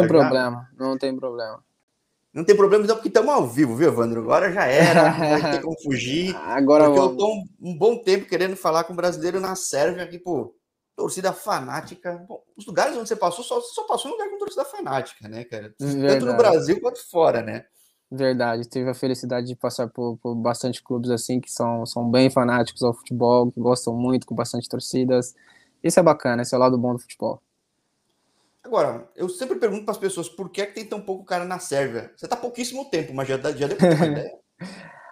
tem problema, não tem problema. Não tem problema, então, porque estamos ao vivo, viu, Evandro? Agora já era, não vai ter como fugir. Agora porque vamos. eu tô um, um, bom tempo querendo falar com o brasileiro na Sérvia, aqui, pô, torcida fanática. Bom, os lugares onde você passou, só, só passou em lugar com torcida fanática, né, cara? Verdade. Tanto no Brasil quanto fora, né? Verdade, tive a felicidade de passar por, por bastante clubes assim que são, são bem fanáticos ao futebol, que gostam muito, com bastante torcidas. Isso é bacana, esse é o lado bom do futebol. Agora, eu sempre pergunto para as pessoas por que, é que tem tão pouco cara na Sérvia. Você tá pouquíssimo tempo, mas já, já deu uma ideia.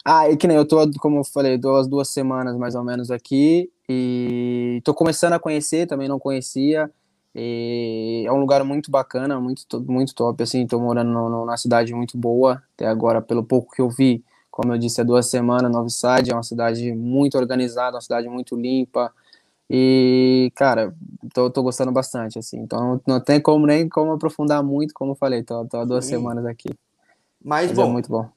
ah, e que nem eu tô, como eu falei, duas, duas semanas mais ou menos aqui e tô começando a conhecer, também não conhecia. E é um lugar muito bacana, muito, muito top, assim, tô morando no, numa cidade muito boa, até agora, pelo pouco que eu vi, como eu disse, há duas semanas, Novi Sad é uma cidade muito organizada, uma cidade muito limpa, e, cara, tô, tô gostando bastante, assim, então não tem como nem como aprofundar muito, como eu falei, tô, tô há duas Sim. semanas aqui. Mas, Mas é bom, é muito bom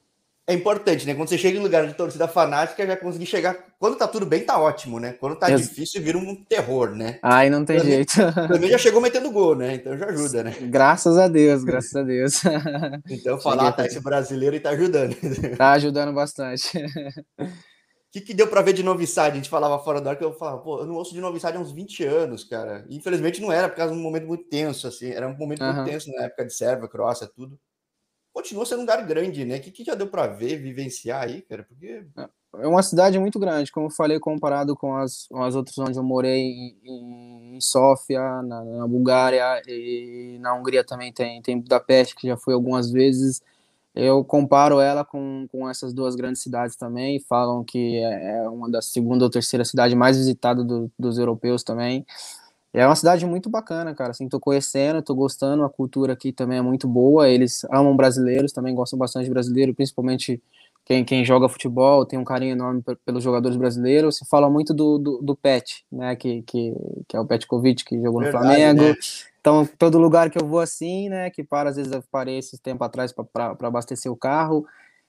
é importante, né? Quando você chega em lugar de torcida fanática, já conseguir chegar. Quando tá tudo bem, tá ótimo, né? Quando tá difícil, vira um terror, né? Ai, não tem também, jeito. Também já chegou metendo gol, né? Então já ajuda, né? Graças a Deus, graças a Deus. Então falar, tá esse brasileiro e tá ajudando. Tá ajudando bastante. O que, que deu para ver de Novi Sad? A gente falava fora do ar que eu falava, pô, eu não ouço de Novi Sad há uns 20 anos, cara. E, infelizmente não era, por causa de um momento muito tenso, assim. Era um momento muito tenso na época de Sérvia, Croácia, tudo continua sendo um lugar grande, né? O que, que já deu para ver, vivenciar aí, cara? Porque. É uma cidade muito grande, como eu falei, comparado com as, com as outras onde eu morei em, em Sófia, na, na, Bulgária e na Hungria também tem, tem Budapeste, que já fui algumas vezes. Eu comparo ela com, com essas duas grandes cidades também. Falam que é, é uma das segunda ou terceira cidade mais visitada do, dos europeus também. É uma cidade muito bacana, cara. Assim, tô conhecendo, tô gostando. A cultura aqui também é muito boa. Eles amam brasileiros, também gostam bastante de brasileiro, principalmente quem, quem joga futebol, tem um carinho enorme pelos jogadores brasileiros. Se fala muito do, do, do Pet, né? Que, que, que é o Petkovic, que jogou Verdade, no Flamengo. Né? Então, todo lugar que eu vou assim, né? Que para, às vezes eu parei esse tempo atrás para abastecer o carro.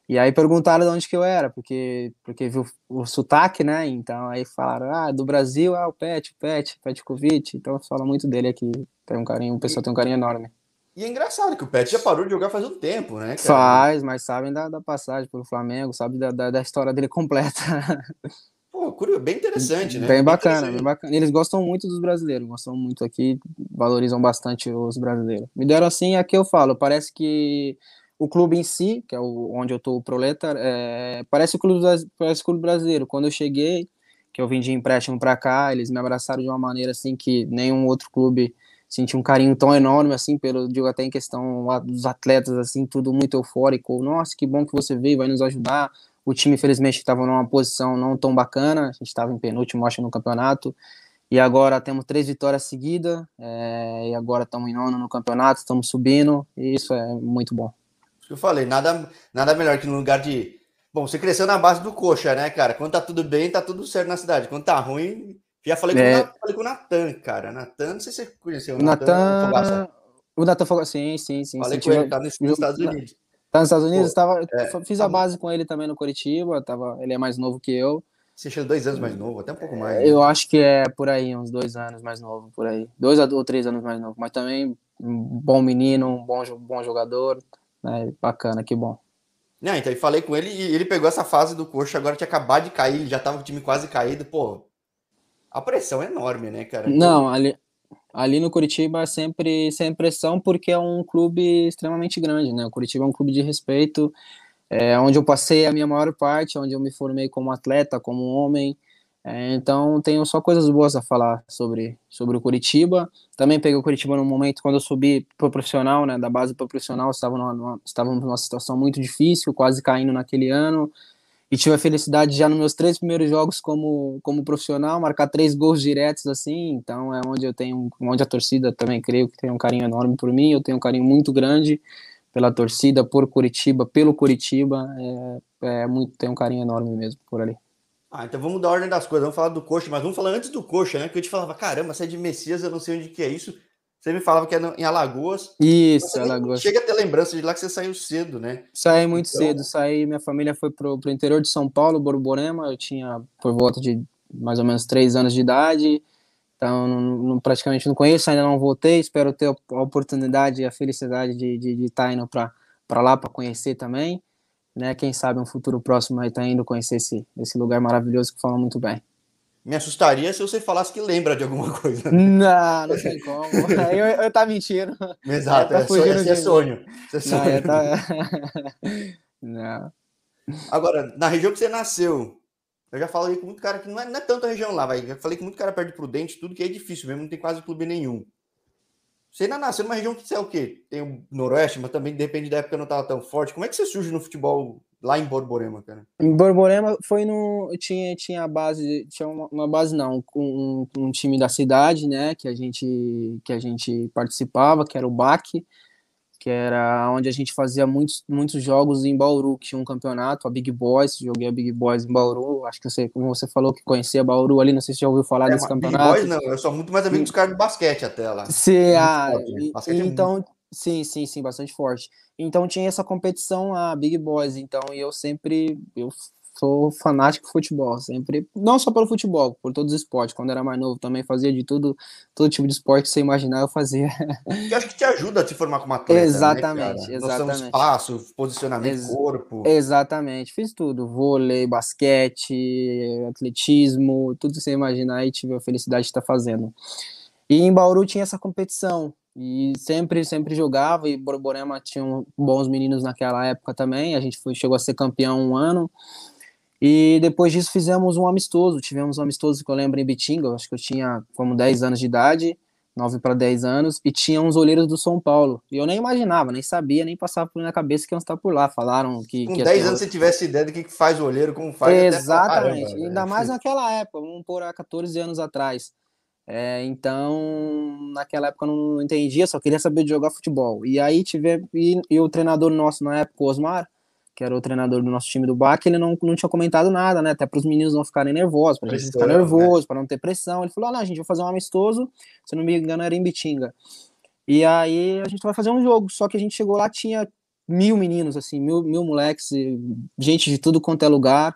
E aí perguntaram de onde que eu era, porque, porque viu o sotaque, né? Então aí falaram, ah, do Brasil, ah, o Pet, o Pet, Petkovic. Então fala muito dele aqui. Tem um carinho, o pessoal tem um carinho enorme. E é engraçado que o Pet já parou de jogar faz um tempo, né? Cara? Faz, mas sabem da, da passagem pelo Flamengo, sabe da, da, da história dele completa. Pô, curioso, bem interessante, né? Bem bacana, bem bacana. Eles gostam muito dos brasileiros, gostam muito aqui, valorizam bastante os brasileiros. Me deram assim, aqui eu falo, parece que o clube em si, que é o, onde eu tô, o Proletar, é, parece, o clube, parece o clube brasileiro. Quando eu cheguei, que eu vim de empréstimo para cá, eles me abraçaram de uma maneira assim que nenhum outro clube sentiu um carinho tão enorme assim, pelo, digo até em questão dos atletas, assim, tudo muito eufórico. Nossa, que bom que você veio, vai nos ajudar. O time, infelizmente, estava numa posição não tão bacana, a gente estava em penúltimo, acho, no campeonato. E agora temos três vitórias seguidas, é, e agora estamos em nono no campeonato, estamos subindo, e isso é muito bom que eu falei, nada, nada melhor que no lugar de. Bom, você cresceu na base do coxa, né, cara? Quando tá tudo bem, tá tudo certo na cidade. Quando tá ruim, já falei, é. com, falei com o Natan, cara. Natan, não sei se você conheceu o Natan. Natan o Natan Fogaça, sim, sim, sim. Falei sim, com ele, tá nos Estados Unidos. Tá nos Estados Unidos? Pô, tava, é, fiz a base com ele também no Curitiba, tava, ele é mais novo que eu. Você chega dois anos mais novo, até um pouco mais. Né? Eu acho que é por aí, uns dois anos mais novo, por aí. Dois ou três anos mais novo, mas também um bom menino, um bom, bom jogador. É, bacana, que bom. Não, então eu falei com ele e ele pegou essa fase do coxa, agora tinha acabado de cair, já tava o time quase caído, pô. A pressão é enorme, né, cara? Não, ali, ali no Curitiba sempre sem pressão porque é um clube extremamente grande, né? O Curitiba é um clube de respeito, é onde eu passei a minha maior parte, onde eu me formei como atleta, como homem. É, então tenho só coisas boas a falar sobre, sobre o Curitiba. Também peguei o Curitiba no momento quando eu subi pro profissional, né, da base pro profissional, estava numa, numa, estávamos numa situação muito difícil, quase caindo naquele ano. E tive a felicidade já nos meus três primeiros jogos como, como profissional, marcar três gols diretos assim. Então é onde eu tenho, onde a torcida também creio que tem um carinho enorme por mim. Eu tenho um carinho muito grande pela torcida, por Curitiba, pelo Curitiba. É, é muito, tem um carinho enorme mesmo por ali. Ah, então vamos dar ordem das coisas. Vamos falar do coxa, mas vamos falar antes do coxa, né? Que eu te falava, caramba, você é de Messias, eu não sei onde que é isso. Você me falava que é em Alagoas. Isso, Alagoas. Chega a ter lembrança de lá que você saiu cedo, né? Saí muito então... cedo, saí, minha família foi pro, pro interior de São Paulo, Borborema, eu tinha por volta de mais ou menos três anos de idade. Então, não, não, praticamente não conheço, ainda não voltei. Espero ter a oportunidade e a felicidade de, de, de estar indo para lá para conhecer também. Né? Quem sabe um futuro próximo aí tá indo conhecer esse, esse lugar maravilhoso que fala muito bem. Me assustaria se você falasse que lembra de alguma coisa. Não, não sei como. eu, eu tá mentindo. Exato, é, tá é, sonho, é sonho. Isso é sonho. Não, tá... não. Agora, na região que você nasceu, eu já falei com muito cara que não é, não é tanta região lá, vai. Já falei que muito cara perde Prudente, tudo que é difícil mesmo, não tem quase clube nenhum. Você ainda nasceu numa região que você é o quê? Tem o Noroeste, mas também depende da época não estava tão forte. Como é que você surge no futebol lá em Borborema, cara? Em Borborema foi no. Tinha, tinha a base. Tinha uma, uma base, não, um, um, time da cidade, né? Que a gente, que a gente participava, que era o BAC que era onde a gente fazia muitos, muitos jogos em Bauru, que tinha um campeonato, a Big Boys, joguei a Big Boys em Bauru, acho que você, como você falou que conhecia Bauru ali, não sei se já ouviu falar é, desse campeonato. Big Boys não, eu sou muito mais amigo dos caras de basquete até lá. Sim, ah, basquete é então, é muito... sim, sim, sim, bastante forte. Então tinha essa competição, a Big Boys, então eu sempre, eu sou fanático de futebol, sempre, não só pelo futebol, por todos os esportes. Quando era mais novo também fazia de tudo, todo tipo de esporte que você imaginar eu fazia. Que acho que te ajuda a se formar como atleta, né, Exatamente, né, exatamente. Espaço, posicionamento Ex corpo. Exatamente, fiz tudo, vôlei, basquete, atletismo, tudo que você imaginar e tive a felicidade de estar fazendo. E em Bauru tinha essa competição, e sempre, sempre jogava, e Borborema tinha bons meninos naquela época também, a gente foi, chegou a ser campeão um ano, e depois disso fizemos um amistoso. Tivemos um amistoso que eu lembro em Bitinga, acho que eu tinha como 10 anos de idade, 9 para 10 anos, e tinha uns olheiros do São Paulo. E eu nem imaginava, nem sabia, nem passava por minha cabeça que iam estar por lá. Falaram que. Com que 10 anos você tivesse ideia do que faz o olheiro, como faz. Exatamente. Caramba, Ainda mais naquela época, vamos pôr há 14 anos atrás. É, então, naquela época eu não entendia, só queria saber de jogar futebol. E aí tive. E, e o treinador nosso na época, o Osmar, que era o treinador do nosso time do BAC, ele não, não tinha comentado nada, né? Até para os meninos não ficarem nervosos, para a gente ficar nervoso, né? para não ter pressão. Ele falou: ah, não, a gente vai fazer um amistoso, se não me engano, era em Bitinga. E aí a gente vai fazer um jogo. Só que a gente chegou lá, tinha mil meninos, assim, mil, mil moleques, gente de tudo quanto é lugar.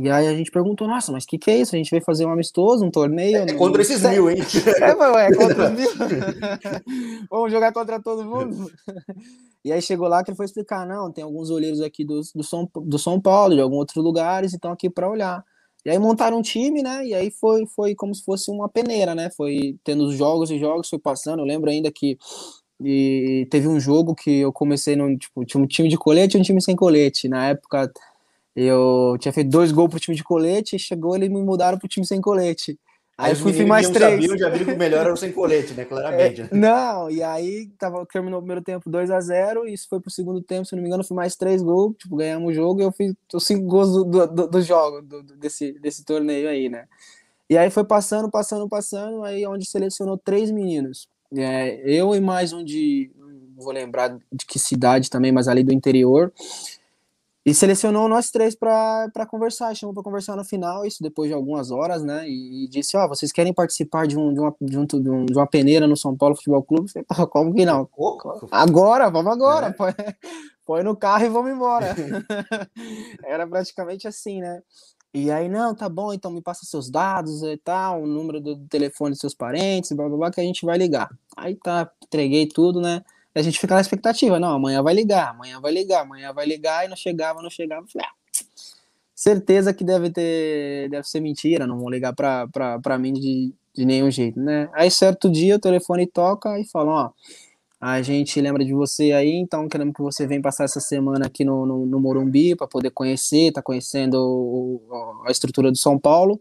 E aí a gente perguntou, nossa, mas o que, que é isso? A gente veio fazer um amistoso, um torneio? É, é contra esses mil, hein? É, é contra os mil. Vamos jogar contra todo mundo? E aí chegou lá que ele foi explicar, não, tem alguns olheiros aqui do, do, São, do São Paulo, de alguns outros lugares, então aqui para olhar. E aí montaram um time, né? E aí foi, foi como se fosse uma peneira, né? Foi tendo os jogos e jogos, foi passando. Eu lembro ainda que e teve um jogo que eu comecei no, tipo, tinha um time de colete e um time sem colete. Na época eu tinha feito dois gols pro time de colete e chegou eles me mudaram pro time sem colete. Aí fui, fui mais três. Sabiam, já viram que o melhor era o sem colete, né? Claramente. É, não, e aí tava, terminou o primeiro tempo 2 a 0 e isso foi pro segundo tempo, se não me engano, fui mais três gols, tipo, ganhamos o jogo e eu fiz os cinco gols do, do, do jogo, do, desse, desse torneio aí, né? E aí foi passando, passando, passando, aí onde selecionou três meninos. É, eu e mais um de, não vou lembrar de que cidade também, mas ali do interior. E selecionou nós três para conversar, chamou para conversar no final, isso depois de algumas horas, né? E, e disse: Ó, oh, vocês querem participar de, um, de, uma, de, um, de, uma peneira no São Paulo Futebol Clube? Eu falei, como que não? Agora, vamos agora, é. põe, põe no carro e vamos embora. Era praticamente assim, né? E aí, não, tá bom, então me passa seus dados e tal, o número do telefone dos seus parentes, blá blá blá, que a gente vai ligar. Aí tá, entreguei tudo, né? A gente fica na expectativa, não, amanhã vai ligar, amanhã vai ligar, amanhã vai ligar, e não chegava, não chegava. Falei, ah, certeza que deve ter, deve ser mentira, não vão ligar pra, pra, pra mim de, de nenhum jeito, né? Aí certo dia o telefone toca e falam, ó, a gente lembra de você aí, então queremos que você venha passar essa semana aqui no, no, no Morumbi para poder conhecer, tá conhecendo o, a estrutura do São Paulo.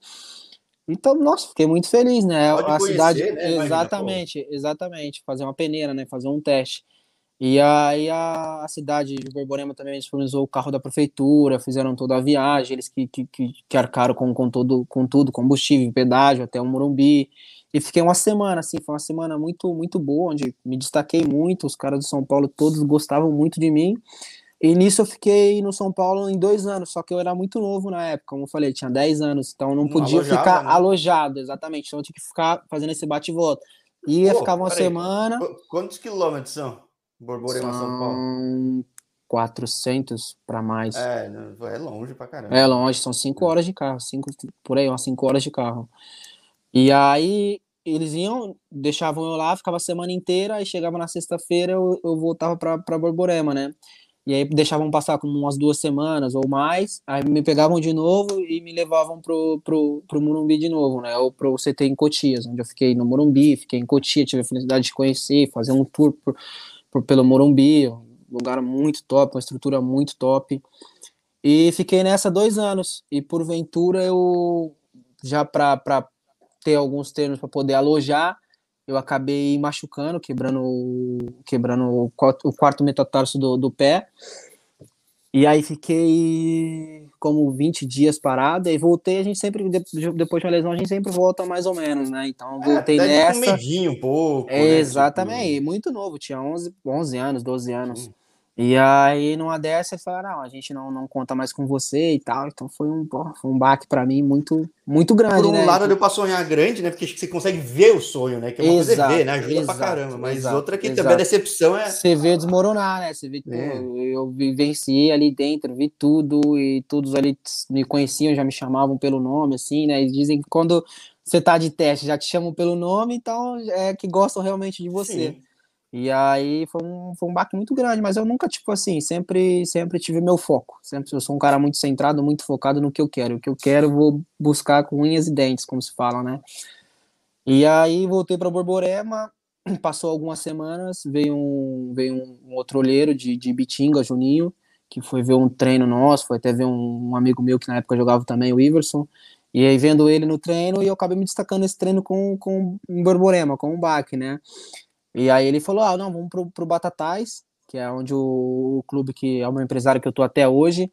Então, nossa, fiquei muito feliz, né? Pode a conhecer, cidade, né? exatamente, Imagina, exatamente, fazer uma peneira, né? Fazer um teste. E aí a, a cidade de Borborema também disponibilizou o carro da prefeitura, fizeram toda a viagem, eles que, que, que arcaram com, com, todo, com tudo, combustível, pedágio até o Morumbi. E fiquei uma semana, assim, foi uma semana muito, muito boa, onde me destaquei muito, os caras do São Paulo todos gostavam muito de mim. E nisso eu fiquei no São Paulo em dois anos, só que eu era muito novo na época, como eu falei, tinha 10 anos, então não podia alojava, ficar né? alojado, exatamente, então eu tinha que ficar fazendo esse bate e volta. Ia, Pô, ficava uma semana. Quantos quilômetros são? Borborema, São, São Paulo? 400 para mais. É, é longe pra caramba. É longe, são 5 horas de carro, cinco, por aí, umas 5 horas de carro. E aí eles iam, deixavam eu lá, ficava a semana inteira, aí chegava na sexta-feira, eu, eu voltava para Borborema, né? E aí deixavam passar como umas duas semanas ou mais, aí me pegavam de novo e me levavam pro, pro, pro Morumbi de novo, né? Ou pro CT em Cotias, onde eu fiquei no Morumbi, fiquei em Cotia, tive a felicidade de conhecer, fazer um tour por, por, pelo Morumbi, um lugar muito top, uma estrutura muito top. E fiquei nessa dois anos. E porventura eu, já para ter alguns termos para poder alojar, eu acabei machucando, quebrando, quebrando o, o quarto metatarso do, do pé. E aí fiquei como 20 dias parado, e voltei, a gente sempre, depois de uma lesão, a gente sempre volta mais ou menos, né? Então é, voltei é, nessa. Um medinho um pouco. É, né? Exatamente, tipo... muito novo, tinha 11, 11 anos, 12 anos. Hum. E aí, numa dessa, ele falou, não, a gente não, não conta mais com você e tal. Então foi um, foi um baque para mim muito, muito grande, Por um né? lado, deu pra sonhar grande, né? Porque você consegue ver o sonho, né? Que é uma exato, coisa é ver, né? Ajuda exato, pra caramba. Mas exato, outra que também a decepção é... Você vê desmoronar, né? Você vê é. eu, eu vivenciei ali dentro, vi tudo e todos ali me conheciam, já me chamavam pelo nome, assim, né? E dizem que quando você tá de teste, já te chamam pelo nome, então é que gostam realmente de você. Sim. E aí foi um, foi um baque muito grande, mas eu nunca, tipo assim, sempre, sempre tive meu foco. Sempre eu sou um cara muito centrado, muito focado no que eu quero. O que eu quero, vou buscar com unhas e dentes, como se fala, né? E aí voltei para Borborema, passou algumas semanas, veio um, veio um outro olheiro de, de Bitinga, Juninho, que foi ver um treino nosso, foi até ver um, um amigo meu que na época jogava também, o Iverson. E aí vendo ele no treino, e eu acabei me destacando nesse treino com, com em Borborema, com o baque, né? E aí ele falou: ah, não, vamos pro, pro Batatais, que é onde o, o clube que é o meu empresário que eu tô até hoje,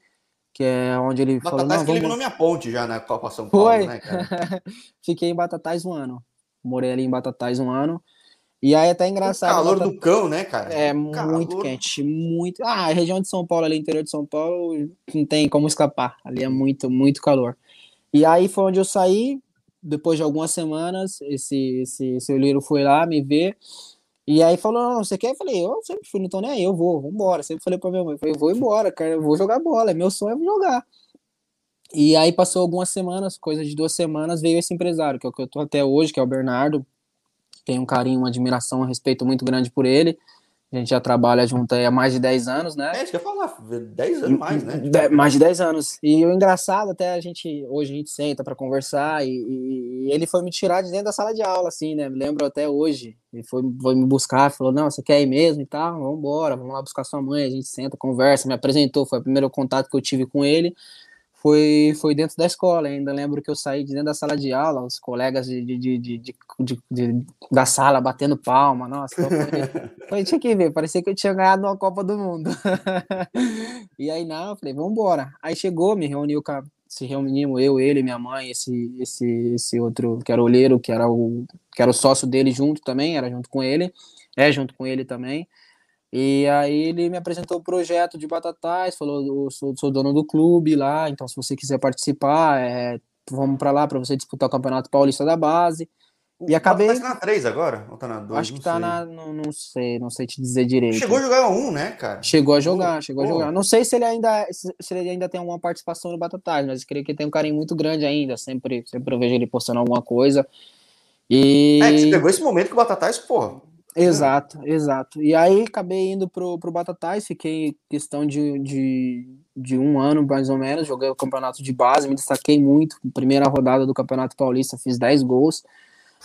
que é onde ele Batatais falou. Não, que vamos... eliminou minha ponte já na Copa São Paulo, Foi. né, cara? Fiquei em Batatais um ano. Morei ali em Batatais um ano. E aí é até engraçado. O calor do cão, né, cara? É muito quente, muito. Ah, a região de São Paulo, ali, interior de São Paulo, não tem como escapar. Ali é muito, muito calor. E aí foi onde eu saí. Depois de algumas semanas, esse, esse, esse olheiro foi lá me ver. E aí falou, não, você quer? Eu falei, eu sempre fui, não tô nem aí, eu vou, vambora. Sempre falei pra minha mãe, falei, eu vou embora, cara, eu vou jogar bola, é meu sonho é jogar. E aí passou algumas semanas, coisa de duas semanas, veio esse empresário, que é o que eu tô até hoje, que é o Bernardo. Tenho um carinho, uma admiração, um respeito muito grande por ele. A gente já trabalha junto há mais de 10 anos, né? É, isso que eu ia falar, 10 anos mais, né? De, mais de 10 anos. E o engraçado, até a gente, hoje a gente senta para conversar, e, e, ele foi me tirar de dentro da sala de aula, assim, né? Me lembro até hoje. Ele foi, foi me buscar, falou: Não, você quer ir mesmo e tal? Vamos embora, vamos lá buscar sua mãe. A gente senta, conversa, me apresentou. Foi o primeiro contato que eu tive com ele foi, foi dentro da escola. Ainda lembro que eu saí de dentro da sala de aula, os colegas de, de, de, de da sala batendo palma. Nossa, foi, foi, tinha que ver, parecia que eu tinha ganhado uma Copa do Mundo. e aí, não, eu falei, vamos embora. Aí chegou, me reuniu com a, se reunimos eu, ele, minha mãe, esse, esse, esse outro que era olheiro, que era o, que era o sócio dele junto também, era junto com ele, é junto com ele também. E aí ele me apresentou o projeto de Batatais, falou, eu sou, sou dono do clube lá, então se você quiser participar, é, vamos para lá para você disputar o Campeonato Paulista da base. E acabei. Tá na 3 agora? Ou tá na 2? Acho que tá sei. na. Não, não sei, não sei te dizer direito. Chegou a jogar um, né, cara? Chegou a jogar, chegou Pô. a jogar. Não sei se ele ainda se ele ainda tem alguma participação no Batatais, mas eu creio que ele tem um carinho muito grande ainda. Sempre, sempre eu vejo ele postando alguma coisa. E... É, você pegou esse momento que o Batatais, porra, Exato, exato. E aí acabei indo pro, pro Batatais, fiquei questão de, de, de um ano mais ou menos, joguei o campeonato de base, me destaquei muito. Primeira rodada do Campeonato Paulista, fiz 10 gols.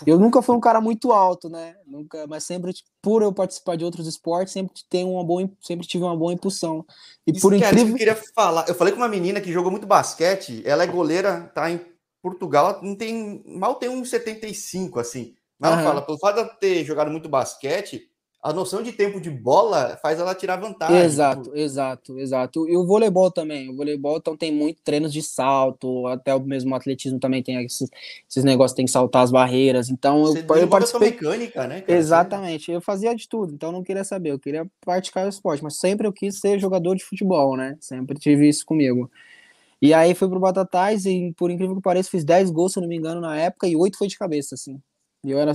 Eu nunca fui um cara muito alto, né? Nunca, mas sempre por eu participar de outros esportes, sempre tenho uma boa, sempre tive uma boa impulsão. E Isso por incrível que eu queria falar, eu falei com uma menina que jogou muito basquete, ela é goleira, tá em Portugal, não tem mal tem um 75 assim. Ela fala, pelo fato de ter jogado muito basquete, a noção de tempo de bola faz ela tirar vantagem. Exato, tipo... exato, exato. E o voleibol também. O voleibol então tem muito treinos de salto, até o mesmo atletismo também tem esses, esses negócios, tem que saltar as barreiras. Então Você eu, eu participei. mecânica, né? Cara? Exatamente. Eu fazia de tudo, então não queria saber. Eu queria praticar o esporte, mas sempre eu quis ser jogador de futebol, né? Sempre tive isso comigo. E aí fui pro Batatais e, por incrível que pareça, fiz 10 gols, se não me engano, na época, e 8 foi de cabeça, assim. E eu era,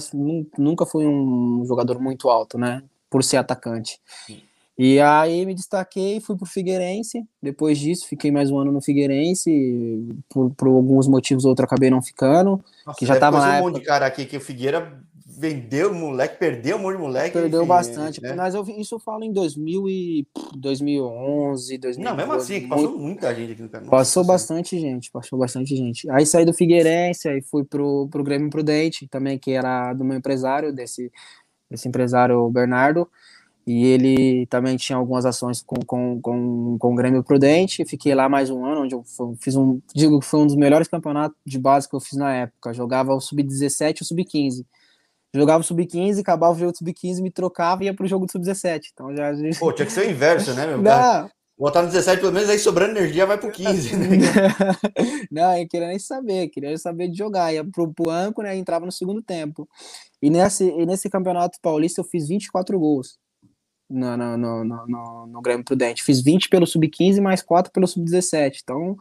nunca fui um jogador muito alto, né? Por ser atacante. Sim. E aí me destaquei, fui pro Figueirense. Depois disso, fiquei mais um ano no Figueirense. Por, por alguns motivos, outro acabei não ficando. Nossa, que já tava na um monte de cara aqui que o Figueira vendeu o moleque, perdeu um monte de moleque. Perdeu enfim, bastante. Né? Mas eu, isso eu falo em 2000 e 2011, 2012. Não, mesmo assim, passou muita gente aqui no canal. Passou bastante gente, passou bastante gente. Aí saí do Figueirense, aí fui pro, pro Grêmio Prudente, também, que era do meu empresário, desse, desse empresário Bernardo e ele também tinha algumas ações com, com, com, com o Grêmio Prudente. Fiquei lá mais um ano, onde eu fiz um, digo que foi um dos melhores campeonatos de base que eu fiz na época. Jogava o sub-17 e o sub-15. Jogava o sub-15, acabava o jogo do sub-15, me trocava e ia pro jogo do sub-17. Então já. Pô, tinha que ser o inverso, né, meu? Não. Botar no 17 pelo menos, aí sobrando energia vai pro 15, né? Não, eu queria nem saber, queria saber de jogar. Ia pro, pro Anco, né? Entrava no segundo tempo. E nesse, e nesse campeonato paulista eu fiz 24 gols no, no, no, no, no Grêmio Prudente. Fiz 20 pelo Sub-15 mais 4 pelo Sub-17. Então,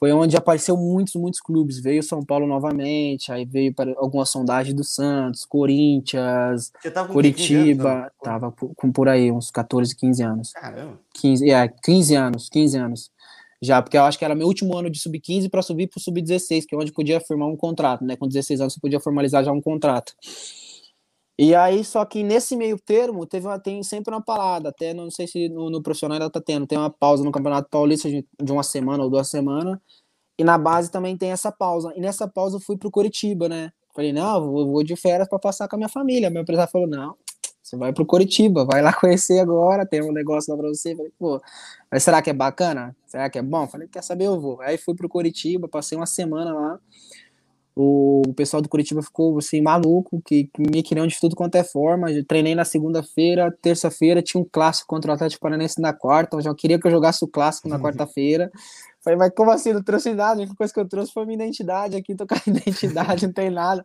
foi onde apareceu muitos, muitos clubes. Veio São Paulo novamente, aí veio para algumas sondagens do Santos, Corinthians, Curitiba. Anos, tava com por aí, uns 14, 15 anos. Caramba. 15, é, 15 anos, 15 anos. Já, porque eu acho que era meu último ano de sub-15 para subir para o sub-16, que é onde podia firmar um contrato, né? Com 16 anos você podia formalizar já um contrato. E aí, só que nesse meio termo, teve uma, tem sempre uma parada, até não sei se no, no profissional ainda tá tendo, tem uma pausa no Campeonato Paulista de, de uma semana ou duas semanas, e na base também tem essa pausa. E nessa pausa eu fui pro Curitiba, né? Falei, não, vou, vou de férias para passar com a minha família. Meu empresário falou, não, você vai pro Curitiba, vai lá conhecer agora, tem um negócio lá pra você. Falei, pô, mas será que é bacana? Será que é bom? Falei, quer saber, eu vou. Aí fui pro Curitiba, passei uma semana lá, o pessoal do Curitiba ficou assim maluco, que, me queriam de tudo quanto é forma. Eu treinei na segunda-feira, terça-feira tinha um clássico contra o Atlético Paranaense na quarta, eu já queria que eu jogasse o clássico na quarta-feira. Falei, mas como assim? Não trouxe nada, a única coisa que eu trouxe foi minha identidade aqui, tô com a identidade, não tem nada.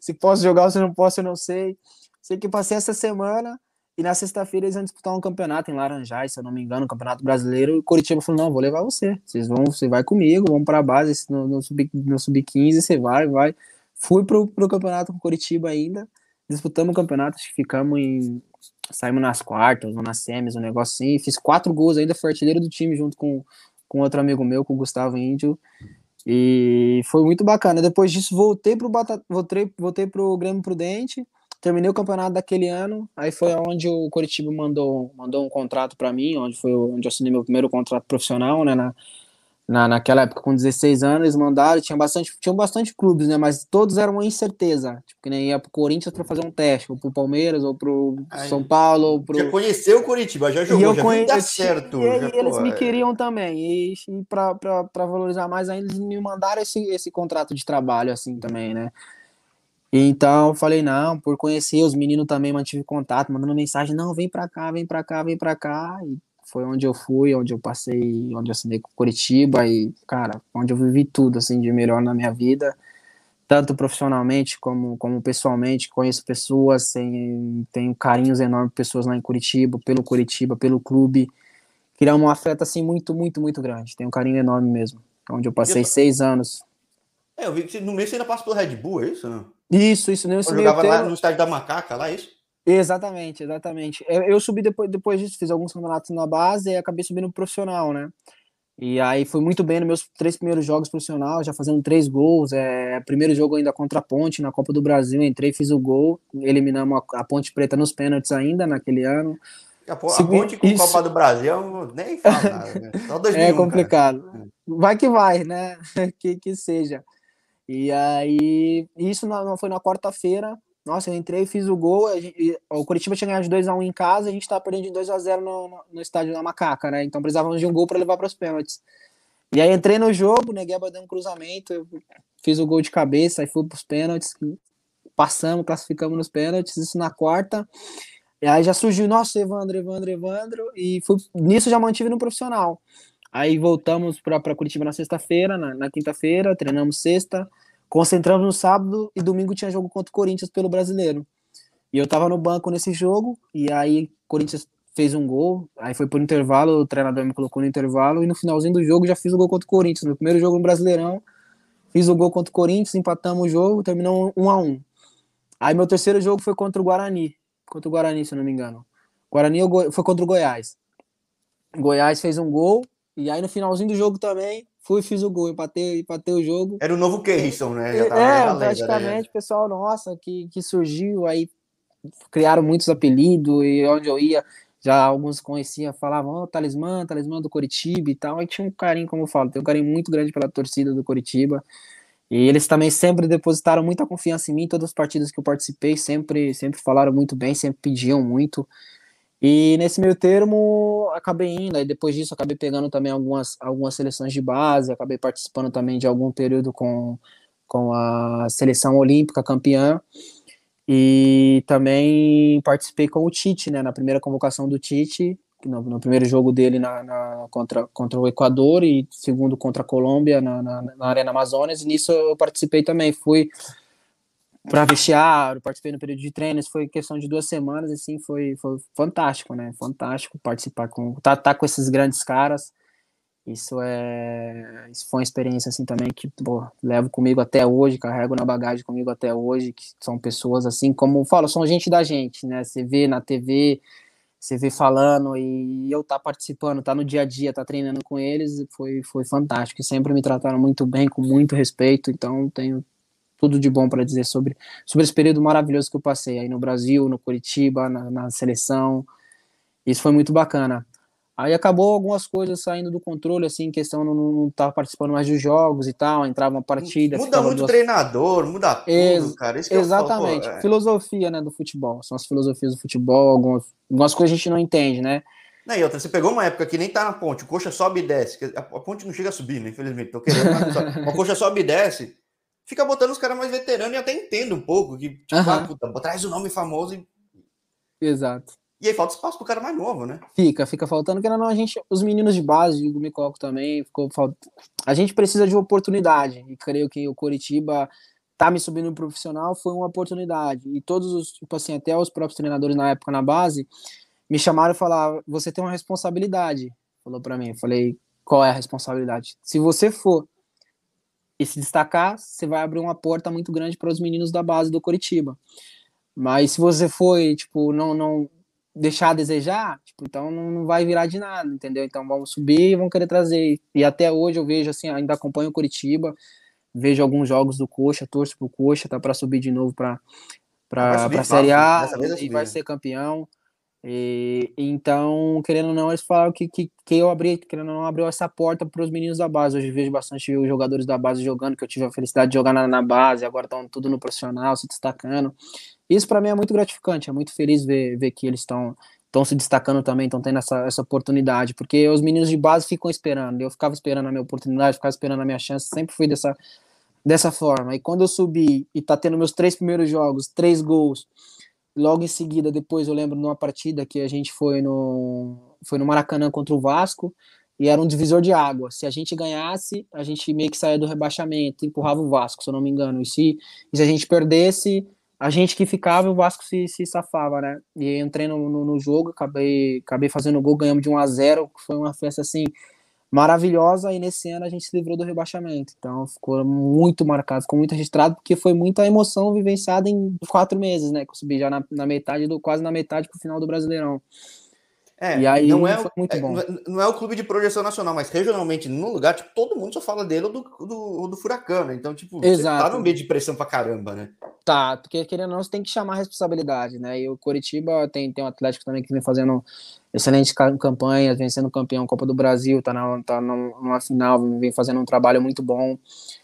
Se posso jogar ou se não posso, eu não sei. Sei que passei essa semana, e na sexta-feira eles vão disputar um campeonato em Laranjais, se eu não me engano, um campeonato brasileiro. E o Curitiba falou: não, vou levar você. Vocês vão, você vai comigo, vamos para a base no, no sub-15, no sub você vai, vai. Fui pro, pro campeonato com Curitiba ainda. Disputamos o campeonato, ficamos em. Saímos nas quartas ou nas semis, um negócio assim. Fiz quatro gols ainda, fui artilheiro do time junto com, com outro amigo meu, com o Gustavo Índio. E foi muito bacana. Depois disso, voltei pro, Bata... voltei, voltei pro Grêmio Prudente terminei o campeonato daquele ano, aí foi onde o Coritiba mandou, mandou um contrato para mim, onde foi onde eu assinei meu primeiro contrato profissional, né, na, na, naquela época com 16 anos, eles mandaram, tinha bastante, tinham bastante clubes, né, mas todos eram uma incerteza, tipo, que nem ia pro Corinthians para fazer um teste, ou pro Palmeiras, ou pro Ai, São Paulo, ou pro... Já conheceu o Coritiba, já jogou, já conhe... certo. E, já, eles pô, me é... queriam também, e, e para valorizar mais ainda, eles me mandaram esse, esse contrato de trabalho, assim, também, né, então, eu falei, não, por conhecer os meninos também mantive contato, mandando mensagem, não, vem pra cá, vem pra cá, vem pra cá. E foi onde eu fui, onde eu passei, onde eu assinei com Curitiba e, cara, onde eu vivi tudo, assim, de melhor na minha vida, tanto profissionalmente como, como pessoalmente, conheço pessoas, tenho, tenho carinhos enormes pessoas lá em Curitiba, pelo Curitiba, pelo clube, criamos um afeto, assim, muito, muito, muito grande, tenho um carinho enorme mesmo, onde eu passei eu... seis anos. É, eu vi que no mês você ainda passa pelo Red Bull, é isso, não? Isso, isso. Nesse eu jogava lá no estádio da Macaca, lá, é isso? Exatamente, exatamente. Eu, eu, subi depois, depois disso, fiz alguns campeonatos na base e acabei subindo pro profissional, né? E aí fui muito bem nos meus três primeiros jogos profissional, já fazendo três gols. É, primeiro jogo ainda contra a Ponte, na Copa do Brasil, entrei, fiz o gol, eliminamos a, a Ponte Preta nos pênaltis ainda naquele ano. A, Ponte com a Copa do Brasil, nem fala nada, né? Só 2001, É complicado. Cara. Vai que vai, né? que, que seja. E aí, isso não foi na quarta-feira. Nossa, eu entrei, fiz o gol. Gente, o Curitiba tinha ganhado de 2x1 em casa, a gente tava perdendo de 2x0 no, no, no, estádio da Macaca, né? Então precisávamos de um gol para levar para os pênaltis. E aí entrei no jogo, neguei dando um cruzamento, fiz o gol de cabeça, aí fui para os pênaltis, passamos, classificamos nos pênaltis, isso na quarta. E aí já surgiu, nossa, Evandro, Evandro, Evandro, e fui, nisso já mantive no profissional. Aí voltamos para Curitiba na sexta-feira, na, na quinta-feira, treinamos sexta, concentramos no sábado e domingo tinha jogo contra o Corinthians pelo brasileiro. E eu tava no banco nesse jogo, e aí Corinthians fez um gol, aí foi por intervalo, o treinador me colocou no intervalo, e no finalzinho do jogo já fiz o gol contra o Corinthians. No primeiro jogo no Brasileirão, fiz o gol contra o Corinthians, empatamos o jogo, terminou um a um. Aí meu terceiro jogo foi contra o Guarani, contra o Guarani, se eu não me engano. Guarani foi contra o Goiás. Goiás fez um gol, e aí no finalzinho do jogo também, fui fiz o gol, empatei, empatei o jogo. Era o novo Keirson, né? É, né, praticamente, pessoal, nossa, que, que surgiu, aí criaram muitos apelidos, e onde eu ia, já alguns conheciam, falavam, oh, talismã, talismã do Coritiba e tal, aí tinha um carinho, como eu falo, tem um carinho muito grande pela torcida do Coritiba, e eles também sempre depositaram muita confiança em mim, todas as partidas que eu participei, sempre, sempre falaram muito bem, sempre pediam muito, e nesse meio termo, acabei indo, aí depois disso acabei pegando também algumas, algumas seleções de base, acabei participando também de algum período com, com a seleção olímpica campeã, e também participei com o Tite, né, na primeira convocação do Tite, no, no primeiro jogo dele na, na, contra, contra o Equador e segundo contra a Colômbia na, na, na Arena Amazonas, e nisso eu participei também, fui para vestiário, participei no período de treinos, foi questão de duas semanas, assim, foi, foi fantástico, né? Fantástico participar com, tá, tá com esses grandes caras. Isso é, isso foi uma experiência assim também que pô, levo comigo até hoje, carrego na bagagem comigo até hoje, que são pessoas assim, como falo, são gente da gente, né? Você vê na TV, você vê falando e eu tá participando, tá no dia a dia, tá treinando com eles, foi foi fantástico. Sempre me trataram muito bem, com muito respeito, então tenho tudo de bom para dizer sobre, sobre esse período maravilhoso que eu passei aí no Brasil, no Curitiba, na, na seleção. Isso foi muito bacana. Aí acabou algumas coisas saindo do controle, assim, em questão não, não tava participando mais dos jogos e tal, entrava uma partida. Muda muito duas... treinador, muda tudo, Ex cara. exatamente. Falo, é. Filosofia, né, do futebol. São as filosofias do futebol, algumas, algumas coisas a gente não entende, né? Não, e outra, você pegou uma época que nem tá na ponte, o coxa sobe e desce. A, ponte não chega a subir, né? Infelizmente, tô querendo. a coxa sobe e desce fica botando os caras mais veteranos e até entendo um pouco que, tipo, uhum. ah, puta, traz o nome famoso e. Exato. E aí falta espaço pro cara mais novo, né? Fica, fica faltando, que não, a gente, os meninos de base, o me coloco também, ficou falt... a gente precisa de uma oportunidade, e creio que o Coritiba tá me subindo profissional foi uma oportunidade, e todos os, tipo assim, até os próprios treinadores na época na base, me chamaram e falaram, você tem uma responsabilidade, falou para mim, eu falei, qual é a responsabilidade? Se você for e se destacar, você vai abrir uma porta muito grande para os meninos da base do Coritiba. Mas se você foi, tipo, não, não deixar a desejar, tipo, então não, não vai virar de nada, entendeu? Então vamos subir e vamos querer trazer. E até hoje eu vejo, assim, ainda acompanho o Coritiba, vejo alguns jogos do Coxa, torço pro Coxa, tá para subir de novo para para a Série A e vai ser campeão. E, então, querendo ou não, eles falaram que, que, que eu abri, querendo ou não, abriu essa porta para os meninos da base. Hoje vejo bastante os jogadores da base jogando, que eu tive a felicidade de jogar na, na base, agora estão tudo no profissional, se destacando. Isso para mim é muito gratificante, é muito feliz ver, ver que eles estão estão se destacando também, estão tendo essa, essa oportunidade, porque os meninos de base ficam esperando, eu ficava esperando a minha oportunidade, ficava esperando a minha chance, sempre fui dessa, dessa forma. E quando eu subi e tá tendo meus três primeiros jogos, três gols, Logo em seguida, depois eu lembro de uma partida que a gente foi no, foi no Maracanã contra o Vasco e era um divisor de água. Se a gente ganhasse, a gente meio que saía do rebaixamento, empurrava o Vasco, se eu não me engano. E se, e se a gente perdesse, a gente que ficava, o Vasco se, se safava, né? E entrei no, no, no jogo, acabei, acabei fazendo gol, ganhamos de 1 a 0 que foi uma festa assim maravilhosa e nesse ano a gente se livrou do rebaixamento. Então ficou muito marcado, ficou muito registrado, porque foi muita emoção vivenciada em quatro meses, né? Que eu subi já na, na metade do quase na metade pro final do Brasileirão. É, e aí não é, muito é, bom. Não é o clube de projeção nacional, mas regionalmente, no lugar, tipo, todo mundo só fala dele ou do, do, do Furacão, né? Então, tipo, Exato. você tá no meio de pressão pra caramba, né? Tá, porque querendo ou não, você tem que chamar a responsabilidade, né? E o Coritiba tem, tem um Atlético também que vem fazendo excelentes campanhas, vem sendo campeão Copa do Brasil, tá, na, tá numa final, vem fazendo um trabalho muito bom.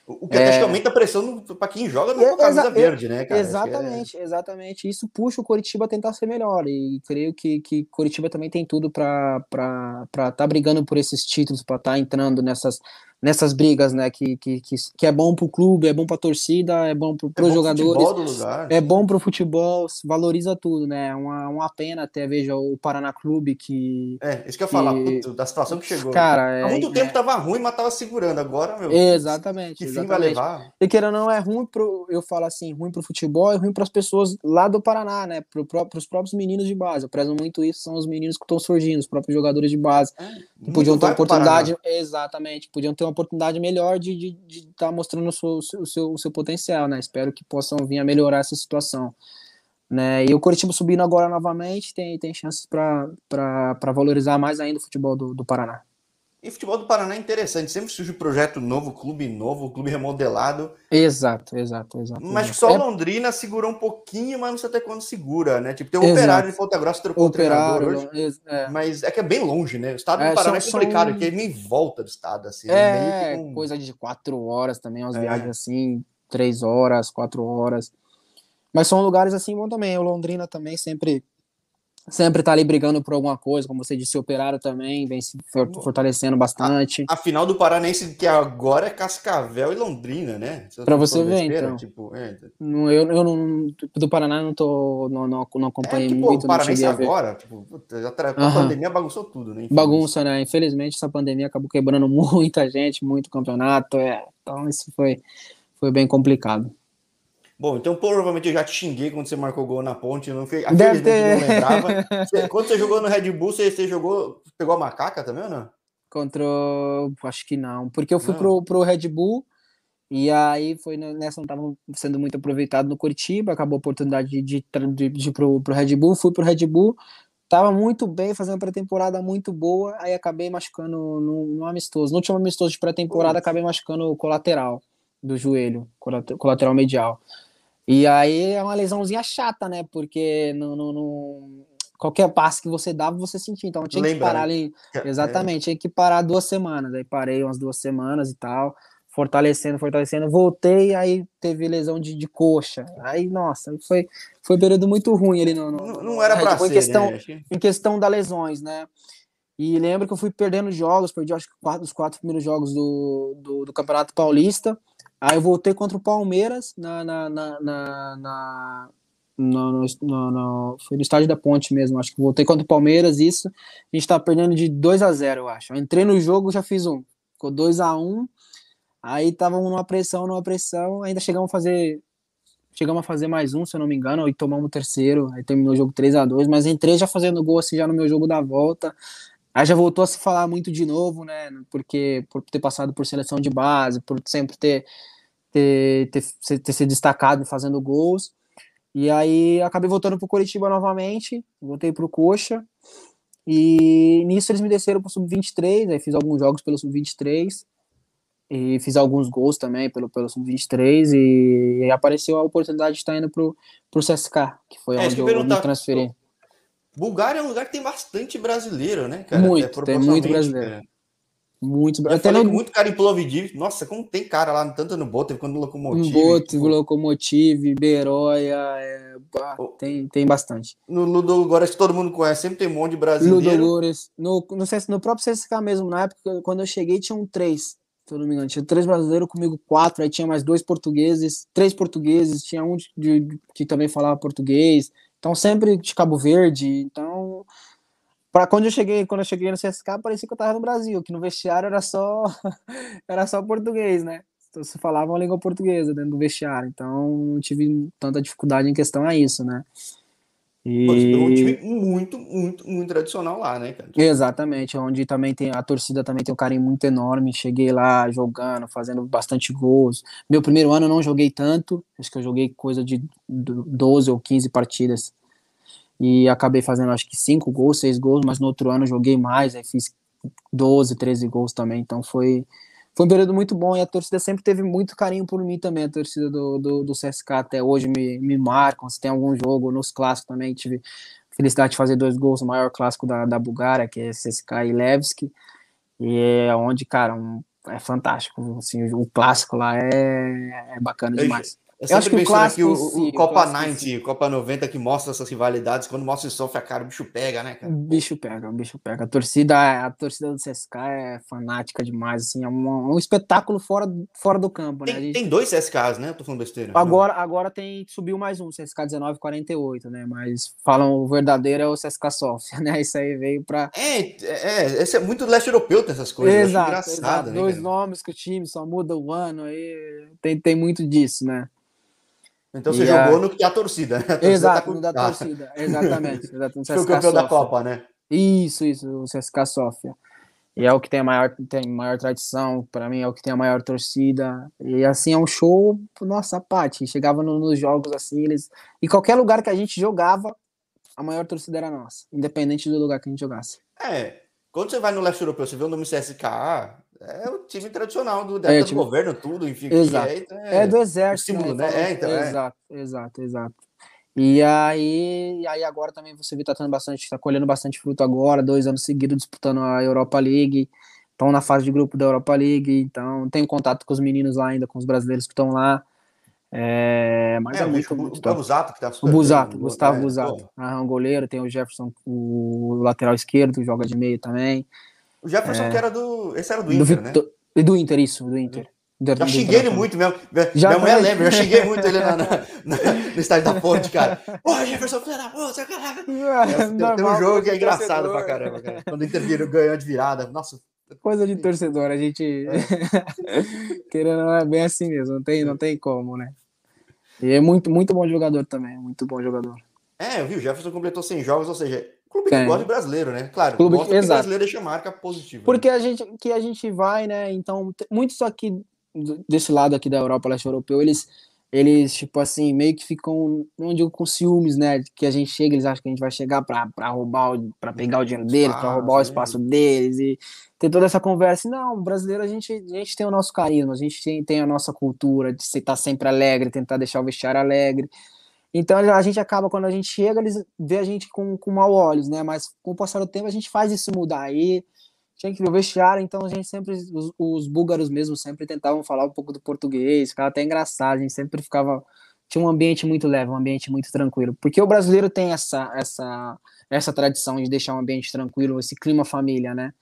O que é... acho que aumenta a pressão para quem joga no é, camisa verde, né, cara? Exatamente, é... exatamente. Isso puxa o Coritiba a tentar ser melhor. E creio que, que Coritiba também tem tudo para estar tá brigando por esses títulos, para estar tá entrando nessas, nessas brigas, né? Que, que, que, que é bom para o clube, é bom para a torcida, é bom para é os jogadores, é bom para o futebol, valoriza tudo, né? É uma, uma pena até veja o Paraná Clube que. É, isso que eu ia falar, da situação que chegou. Cara, há muito é, tempo tava ruim, mas tava segurando. Agora, meu. Exatamente. Que exatamente. fim vai levar? E ou não, é ruim pro. Eu falo assim, ruim para o futebol, é ruim para as pessoas lá do Paraná, né? Para os próprios meninos de base. Eu prezo muito isso, são os meninos que estão surgindo, os próprios jogadores de base. É, podiam ter oportunidade. Exatamente, podiam ter uma oportunidade melhor de estar de, tá mostrando o seu, o, seu, o seu potencial, né? Espero que possam vir a melhorar essa situação. Né? E o Curitiba subindo agora novamente tem, tem chances para valorizar mais ainda o futebol do, do Paraná. E futebol do Paraná é interessante, sempre surge projeto novo, clube novo, clube remodelado. Exato, exato, exato. Mas exato. só é... Londrina segurou um pouquinho, mas não sei até quando segura, né? Tipo, tem um operário de Ponta Grossa trocou operário, o hoje, é. mas é que é bem longe, né? O estado do é, Paraná são, é complicado, são... porque ele nem volta do estado, assim. É, um... coisa de quatro horas também, umas é. viagens assim, três horas, quatro horas. Mas são lugares assim bom também. O Londrina também sempre sempre tá ali brigando por alguma coisa, como você disse, o Operário também vem se fortalecendo bastante. A, a final do Paranense que agora é Cascavel e Londrina, né? Para você ver, então. Tipo, é. eu, eu não, do Paraná não tô, não, não, não acompanhei é, tipo, muito. O Paranense agora, tipo, a, a pandemia bagunçou tudo, né? Bagunça, né? Infelizmente essa pandemia acabou quebrando muita gente, muito campeonato, é. Então isso foi, foi bem complicado. Bom, então provavelmente eu já te xinguei quando você marcou gol na ponte. Não fez, Deve ter... não lembrava. Você, quando você jogou no Red Bull, você, você, jogou. Pegou a macaca também ou não? Contra. Acho que não. Porque eu fui pro, pro Red Bull e aí foi nessa não estava sendo muito aproveitado no Curitiba. Acabou a oportunidade de, de, de, de ir pro, pro Red Bull. Fui pro Red Bull. Tava muito bem, fazendo pré-temporada muito boa. Aí acabei machucando no, no amistoso. No último amistoso de pré-temporada, acabei machucando o colateral do joelho, colateral medial. E aí é uma lesãozinha chata, né? Porque no, no, no... qualquer passe que você dava, você sentia. Então tinha Lembra, que parar ali. É. Exatamente, é. tinha que parar duas semanas. Aí parei umas duas semanas e tal, fortalecendo, fortalecendo. Voltei, aí teve lesão de, de coxa. Aí, nossa, foi, foi um período muito ruim ali no. no não, não era pra ser, em questão, né? em questão das lesões, né? E lembro que eu fui perdendo jogos, perdi acho que quatro, os quatro primeiros jogos do, do, do Campeonato Paulista. Aí eu voltei contra o Palmeiras na, na, na, na, no, no, no, foi no estádio da Ponte mesmo, acho que voltei contra o Palmeiras, isso. A gente tá perdendo de 2 a 0 eu acho. Eu entrei no jogo, já fiz um. Ficou 2 a 1 Aí tava numa pressão, numa pressão, ainda chegamos a fazer. Chegamos a fazer mais um, se eu não me engano, e tomamos o terceiro, aí terminou o jogo 3 a 2 mas entrei já fazendo gol assim já no meu jogo da volta. Aí já voltou a se falar muito de novo, né? Porque por ter passado por seleção de base, por sempre ter ter, ter, ter se destacado fazendo gols. E aí acabei voltando para o Curitiba novamente, voltei para o Coxa. E nisso eles me desceram para o Sub-23, aí fiz alguns jogos pelo Sub-23 e fiz alguns gols também pelo, pelo Sub-23 e, e, apareceu a oportunidade de estar indo pro, pro CSK, que foi é, onde eu, eu me transferi. Bulgária é um lugar que tem bastante brasileiro, né, cara? Muito, tem muito brasileiro. Cara. Muito Eu falei no... muito cara em Plovdiv. Nossa, como tem cara lá, tanto no Botev quanto no Locomotive. No Botev, tipo... Locomotive, Beroia, é... tem, tem bastante. No Ludogorets que todo mundo conhece, sempre tem um monte de brasileiro. Ludogorets. No, no, no próprio CSK mesmo, na época, quando eu cheguei, tinham três. Se eu não me engano, tinha três brasileiros, comigo quatro, aí tinha mais dois portugueses, três portugueses, tinha um de, de, que também falava português. Então, sempre de Cabo Verde. Então, para quando eu cheguei, quando eu cheguei no CSK, parecia que eu tava no Brasil, que no vestiário era só era só português, né? Então se falava uma língua portuguesa dentro do vestiário, então não tive tanta dificuldade em questão a isso, né? E... É um time muito, muito, muito tradicional lá, né, cara? Exatamente, onde também tem a torcida também tem um carinho muito enorme. Cheguei lá jogando, fazendo bastante gols. Meu primeiro ano eu não joguei tanto, acho que eu joguei coisa de 12 ou 15 partidas e acabei fazendo acho que cinco gols, seis gols, mas no outro ano joguei mais, aí fiz 12, 13 gols também, então foi, foi um período muito bom e a torcida sempre teve muito carinho por mim também, a torcida do, do, do CSK até hoje me, me marcam, se tem algum jogo, nos clássicos também tive felicidade de fazer dois gols no maior clássico da, da Bulgária, que é CSK e Levski, e é onde, cara, um, é fantástico, assim, o clássico lá é, é bacana demais. Eu, eu acho que o clássico, aqui, o, o Copa 90, o Copa 90 que mostra essas rivalidades, quando mostra o sofre a cara, o bicho pega, né, cara? O bicho pega, o bicho pega. A torcida, a torcida do CSK é fanática demais, assim, é um, um espetáculo fora, fora do campo, né? Tem, gente... tem dois CSKs, né? Eu tô falando besteira. Agora, agora tem, subiu mais um, CSK 1948, né? Mas falam o verdadeiro é o CSK Sofia, né? Isso aí veio pra... É, é, esse é muito leste europeu tem essas coisas. Exato, exato. Né, Dois nomes que o time só muda o ano aí, tem, tem muito disso, né? Então você e jogou a... no que a torcida, né? A torcida Exato, tá no da torcida, exatamente. exatamente Foi o campeão da Copa, né? Isso, isso, o CSK Sofia. E é o que tem a maior, tem maior tradição, para mim é o que tem a maior torcida. E assim, é um show, nossa, parte. Chegava no, nos jogos assim, eles. E qualquer lugar que a gente jogava, a maior torcida era nossa, independente do lugar que a gente jogasse. É. Quando você vai no leste europeu, você vê o nome CSKA, é o time tradicional do, é, do time... governo, tudo, enfim. Exato. É, então é, é, do exército. Símbolo, né? né? É, então, é. exato, exato, exato. E aí, e aí agora também você vê tá tendo bastante, tá colhendo bastante fruto agora, dois anos seguidos disputando a Europa League, estão na fase de grupo da Europa League, então tenho contato com os meninos lá ainda, com os brasileiros que estão lá. É, mas é, é muito, muito o Busato que tá O Busato, Gustavo é, Busato. Ah, um goleiro, tem o Jefferson, o lateral esquerdo, joga de meio também. O Jefferson é, que era do. Esse era do Inter, do, né? Do Inter, isso, do Inter. Já xinguei ele muito mesmo. Já Minha mulher lembra, eu xinguei muito ele na, na, na, no estádio da ponte, cara. Pô, Jefferson, filho da puta, caralho. É, tem, um jogo que é engraçado pra caramba, cara. Quando o Inter virou, ganhou de virada. Nossa. Coisa de torcedor, a gente. É. Querendo, é bem assim mesmo, não tem, não tem como, né? E é muito, muito bom jogador também, muito bom jogador. É, eu vi, o Jefferson completou 100 jogos, ou seja, clube que gosta de brasileiro, né? Claro, clube que brasileiro deixa marca positiva. Porque né? a gente que a gente vai, né? Então, muitos aqui desse lado aqui da Europa, leste europeu, eles, eles, tipo assim, meio que ficam, não digo com ciúmes, né? Que a gente chega, eles acham que a gente vai chegar para roubar, para pegar o dinheiro deles, para roubar o espaço deles e ter toda essa conversa. Não, brasileiro, a gente, a gente tem o nosso carisma, a gente tem, tem a nossa cultura de estar sempre alegre, tentar deixar o vestiário alegre. Então a gente acaba, quando a gente chega, eles vê a gente com, com mau olhos, né? Mas com o passar do tempo a gente faz isso mudar. Aí tinha que ver o vestiário, então a gente sempre, os, os, búlgaros mesmo sempre tentavam falar um pouco do português, ficava até engraçado, a gente sempre ficava, tinha um ambiente muito leve, um ambiente muito tranquilo, porque o brasileiro tem essa, essa, essa tradição de deixar um ambiente tranquilo, esse clima família, né?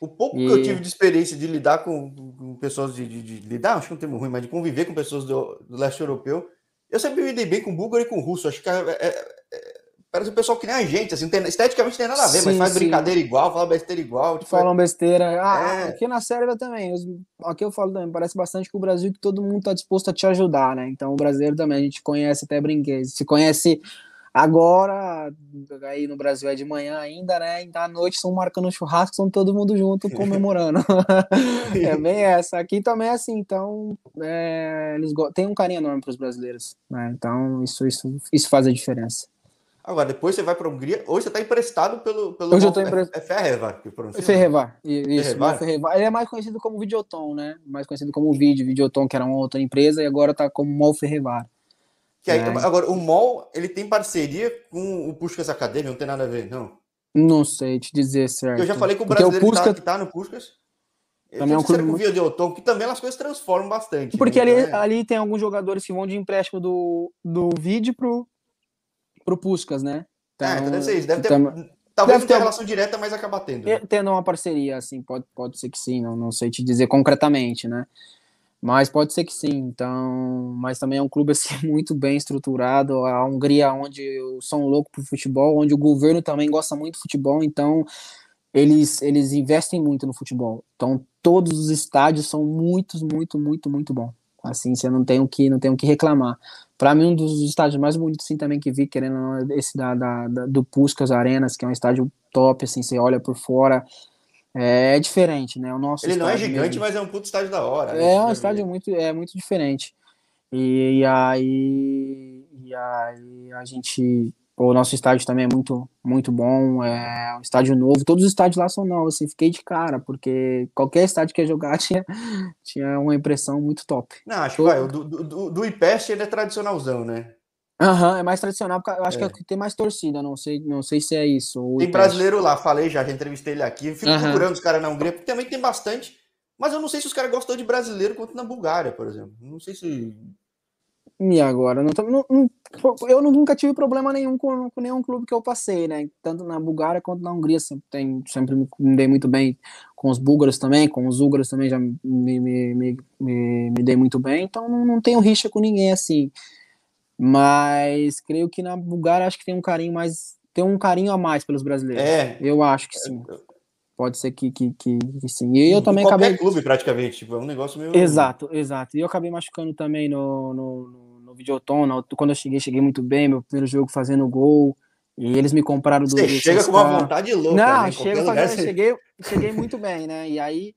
O pouco e... que eu tive de experiência de lidar com, com pessoas, de, de, de, lidar, acho que não tem ruim, mas de conviver com pessoas do, do leste europeu, eu sempre me dei bem com búlgaro e com russo, acho que é, é, é Parece um pessoal que nem a gente, assim, tem, esteticamente não tem nada a ver, sim, mas faz sim. brincadeira igual, fala besteira igual. Tipo, Falam besteira. Ah, é... aqui na Sérvia também. Aqui eu falo também, parece bastante que o Brasil que todo mundo está disposto a te ajudar, né? Então o brasileiro também, a gente conhece até brinquedos. Se conhece agora, aí no Brasil é de manhã ainda, né? Então à noite estão marcando churrasco, são todo mundo junto comemorando. é bem essa. Aqui também é assim, então é, eles têm um carinho enorme para os brasileiros, né? Então isso, isso, isso faz a diferença. Agora, depois você vai para a Hungria. Hoje você está emprestado pelo. pelo Hoje eu estou emprestado. É Ferrevar que Ferrevar, isso. Ferrevar? Ferrevar. Ele é mais conhecido como Videoton, né? Mais conhecido como Vídeo, Videoton, que era uma outra empresa, e agora está como Mol Ferrevar. Que aí, é. Agora, o Mol, ele tem parceria com o Puskas Academy, não tem nada a ver, não? Não sei te dizer certo. Eu já falei com o brasileiro o Puskas... que está tá no Puskas. Também é um clube muito... Videoton, que também as coisas transformam bastante. Porque né? ali, então, é... ali tem alguns jogadores que vão de empréstimo do, do vídeo pro, pro Puskas, né? Então, é, então deve ser isso. Deve ter, então, talvez deve ter relação direta, mas acaba tendo. Né? Tendo uma parceria, assim, pode, pode ser que sim, não, não sei te dizer concretamente, né? Mas pode ser que sim, então, mas também é um clube assim muito bem estruturado, a Hungria onde são loucos pro futebol, onde o governo também gosta muito do futebol, então eles eles investem muito no futebol. Então todos os estádios são muito, muito, muito, muito bom. Assim, você não tem o que não tem o que reclamar. Para mim, um dos estádios mais bonitos assim, também que vi, querendo esse da, da, da, do Puskas Arenas, que é um estádio top, assim, você olha por fora, é, é diferente, né? O nosso Ele não é gigante, mesmo. mas é um puto estádio da hora. Né? É um estádio muito, é muito diferente. E, e aí, e aí a gente o nosso estádio também é muito, muito bom, é um estádio novo, todos os estádios lá são novos, assim, fiquei de cara, porque qualquer estádio que ia jogar tinha, tinha uma impressão muito top. Não, acho Todo... que vai, do, do, do IPEST ele é tradicionalzão, né? Aham, uhum, é mais tradicional, porque eu acho é. que é o que tem mais torcida, não sei, não sei se é isso. Tem brasileiro lá, falei já, já entrevistei ele aqui, fico uhum. procurando os caras na Hungria, porque também tem bastante, mas eu não sei se os caras gostam de brasileiro quanto na Bulgária, por exemplo. Não sei se e agora? Não, não, não, eu nunca tive problema nenhum com, com, nenhum clube que eu passei, né? Tanto na Bulgária quanto na Hungria. Sempre, tem, sempre me dei muito bem com os búlgaros também, com os húngaros também já me, me, me, me, me dei muito bem. Então não, não tenho rixa com ninguém assim. Mas creio que na Bulgária acho que tem um carinho mais. Tem um carinho a mais pelos brasileiros. É. Eu acho que sim. Pode ser que, que, que, que sim. E eu também qualquer acabei. clube, praticamente. Tipo, é um negócio meio. Exato, exato. E eu acabei machucando também no, no, no, no Videoton. No, quando eu cheguei, cheguei muito bem. Meu primeiro jogo fazendo gol. E eles me compraram do. Você do chega com uma vontade louca. Não, né? chego lugar fazendo, você- cheguei, cheguei muito bem, né? E aí,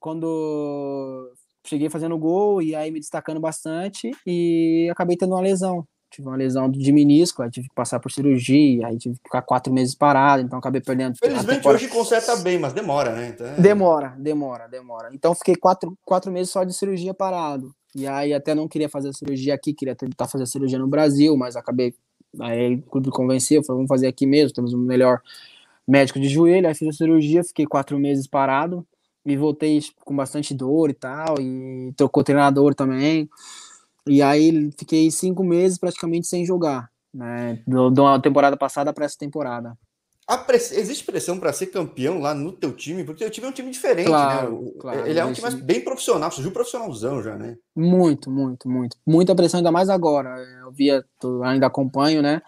quando cheguei fazendo gol e aí me destacando bastante e acabei tendo uma lesão. Tive uma lesão de menisco, aí tive que passar por cirurgia, aí tive que ficar quatro meses parado, então acabei perdendo. Felizmente temporada. hoje conserta bem, mas demora, né? Então, é- Demora, demora, demora. Então fiquei quatro, quatro meses só de cirurgia parado. E aí até não queria fazer a cirurgia aqui, queria tentar fazer a cirurgia no Brasil, mas acabei. Aí o clube convenceu, falou, vamos fazer aqui mesmo, temos o melhor médico de joelho. Aí fiz a cirurgia, fiquei quatro meses parado e voltei com bastante dor e tal, e trocou treinador também. E aí fiquei cinco meses praticamente sem jogar, né? Do, da temporada passada para essa temporada. Press- Existe pressão para ser campeão lá no teu time? Porque o time é um time diferente, Claro, né? Claro, Ele é um existe. time bem profissional, surgiu profissionalzão já, né? Muito, muito, muito. Muita pressão, ainda mais agora. Eu via, ainda acompanho, né?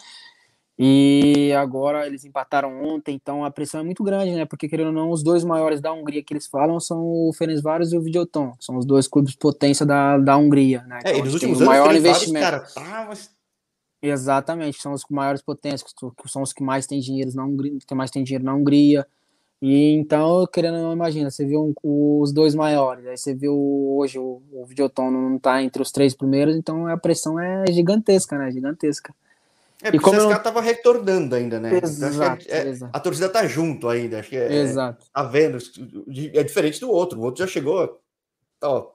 E agora eles empataram ontem, então a pressão é muito grande, né? Porque, querendo ou não, os dois maiores da Hungria que eles falam são o Ferencváros e o Videoton. São os dois clubes potência da, da Hungria, né? É, Então, nos últimos o anos, maior Ferencváros, investimento. cara, tá, mas Exatamente, são os maiores potências, que são os que mais têm dinheiro na Hungria, que mais têm dinheiro na Hungria. E então, querendo ou não, imagina, você viu um- os dois maiores, aí você viu hoje o, o Videoton não tá entre os três primeiros, então a pressão é gigantesca, né? Gigantesca. É, E porque como o CSKA não- tava retornando ainda, né? Então, que Exato, é- é- exato. a torcida tá junto ainda, acho que é, Exato. tá vendo, é diferente do outro, o outro já chegou, ó,